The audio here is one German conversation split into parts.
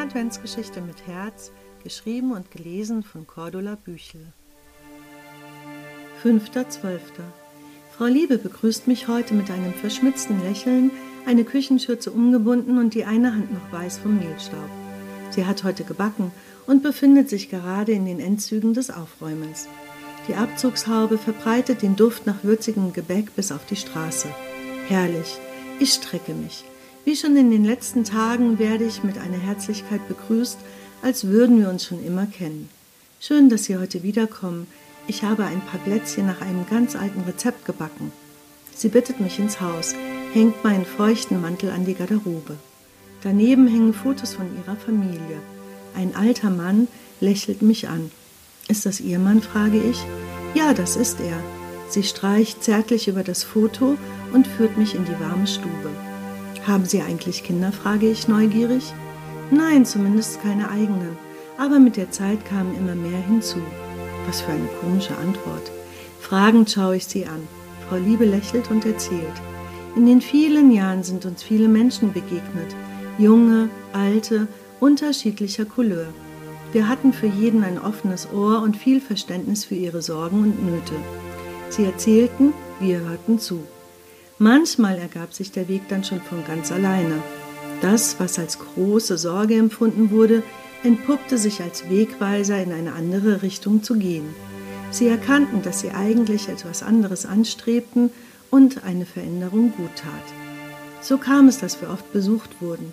Adventsgeschichte mit Herz, geschrieben und gelesen von Cordula Büchel. 5.12. Frau Liebe begrüßt mich heute mit einem verschmitzten Lächeln, eine Küchenschürze umgebunden und die eine Hand noch weiß vom Mehlstaub. Sie hat heute gebacken und befindet sich gerade in den Endzügen des Aufräumens. Die Abzugshaube verbreitet den Duft nach würzigem Gebäck bis auf die Straße. Herrlich, ich strecke mich. Wie schon in den letzten Tagen werde ich mit einer Herzlichkeit begrüßt, als würden wir uns schon immer kennen. Schön, dass Sie heute wiederkommen. Ich habe ein paar Plätzchen nach einem ganz alten Rezept gebacken. Sie bittet mich ins Haus, hängt meinen feuchten Mantel an die Garderobe. Daneben hängen Fotos von ihrer Familie. Ein alter Mann lächelt mich an. Ist das Ihr Mann? frage ich. Ja, das ist er. Sie streicht zärtlich über das Foto und führt mich in die warme Stube. Haben Sie eigentlich Kinder? frage ich neugierig. Nein, zumindest keine eigenen. Aber mit der Zeit kamen immer mehr hinzu. Was für eine komische Antwort. Fragend schaue ich sie an. Frau Liebe lächelt und erzählt. In den vielen Jahren sind uns viele Menschen begegnet. Junge, alte, unterschiedlicher Couleur. Wir hatten für jeden ein offenes Ohr und viel Verständnis für ihre Sorgen und Nöte. Sie erzählten, wir hörten zu. Manchmal ergab sich der Weg dann schon von ganz alleine. Das, was als große Sorge empfunden wurde, entpuppte sich als Wegweiser in eine andere Richtung zu gehen. Sie erkannten, dass sie eigentlich etwas anderes anstrebten und eine Veränderung gut tat. So kam es, dass wir oft besucht wurden.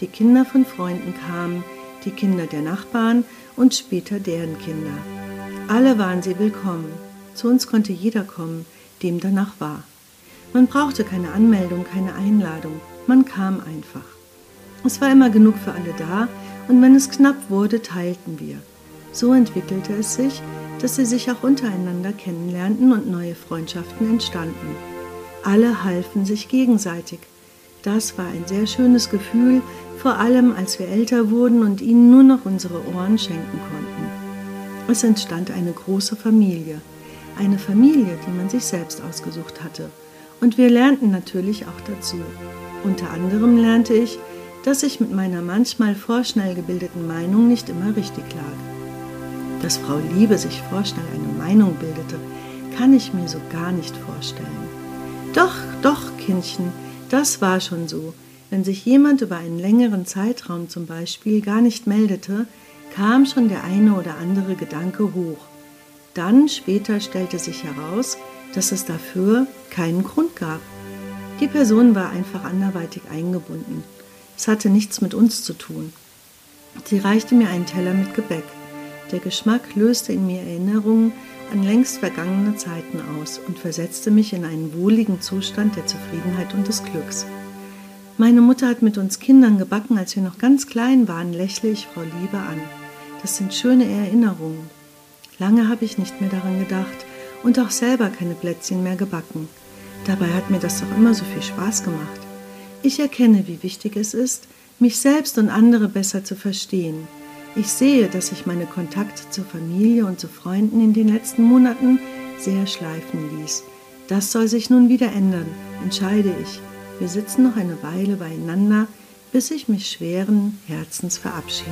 Die Kinder von Freunden kamen, die Kinder der Nachbarn und später deren Kinder. Alle waren sie willkommen. Zu uns konnte jeder kommen, dem danach war. Man brauchte keine Anmeldung, keine Einladung. Man kam einfach. Es war immer genug für alle da und wenn es knapp wurde, teilten wir. So entwickelte es sich, dass sie sich auch untereinander kennenlernten und neue Freundschaften entstanden. Alle halfen sich gegenseitig. Das war ein sehr schönes Gefühl, vor allem als wir älter wurden und ihnen nur noch unsere Ohren schenken konnten. Es entstand eine große Familie, eine Familie, die man sich selbst ausgesucht hatte. Und wir lernten natürlich auch dazu. Unter anderem lernte ich, dass ich mit meiner manchmal vorschnell gebildeten Meinung nicht immer richtig lag. Dass Frau Liebe sich vorschnell eine Meinung bildete, kann ich mir so gar nicht vorstellen. Doch, doch, Kindchen, das war schon so. Wenn sich jemand über einen längeren Zeitraum zum Beispiel gar nicht meldete, kam schon der eine oder andere Gedanke hoch. Dann später stellte sich heraus, dass es dafür keinen Grund gab. Die Person war einfach anderweitig eingebunden. Es hatte nichts mit uns zu tun. Sie reichte mir einen Teller mit Gebäck. Der Geschmack löste in mir Erinnerungen an längst vergangene Zeiten aus und versetzte mich in einen wohligen Zustand der Zufriedenheit und des Glücks. Meine Mutter hat mit uns Kindern gebacken, als wir noch ganz klein waren, lächle ich Frau Liebe an. Das sind schöne Erinnerungen. Lange habe ich nicht mehr daran gedacht, und auch selber keine Plätzchen mehr gebacken. Dabei hat mir das doch immer so viel Spaß gemacht. Ich erkenne, wie wichtig es ist, mich selbst und andere besser zu verstehen. Ich sehe, dass ich meine Kontakte zur Familie und zu Freunden in den letzten Monaten sehr schleifen ließ. Das soll sich nun wieder ändern, entscheide ich. Wir sitzen noch eine Weile beieinander, bis ich mich schweren Herzens verabschiede.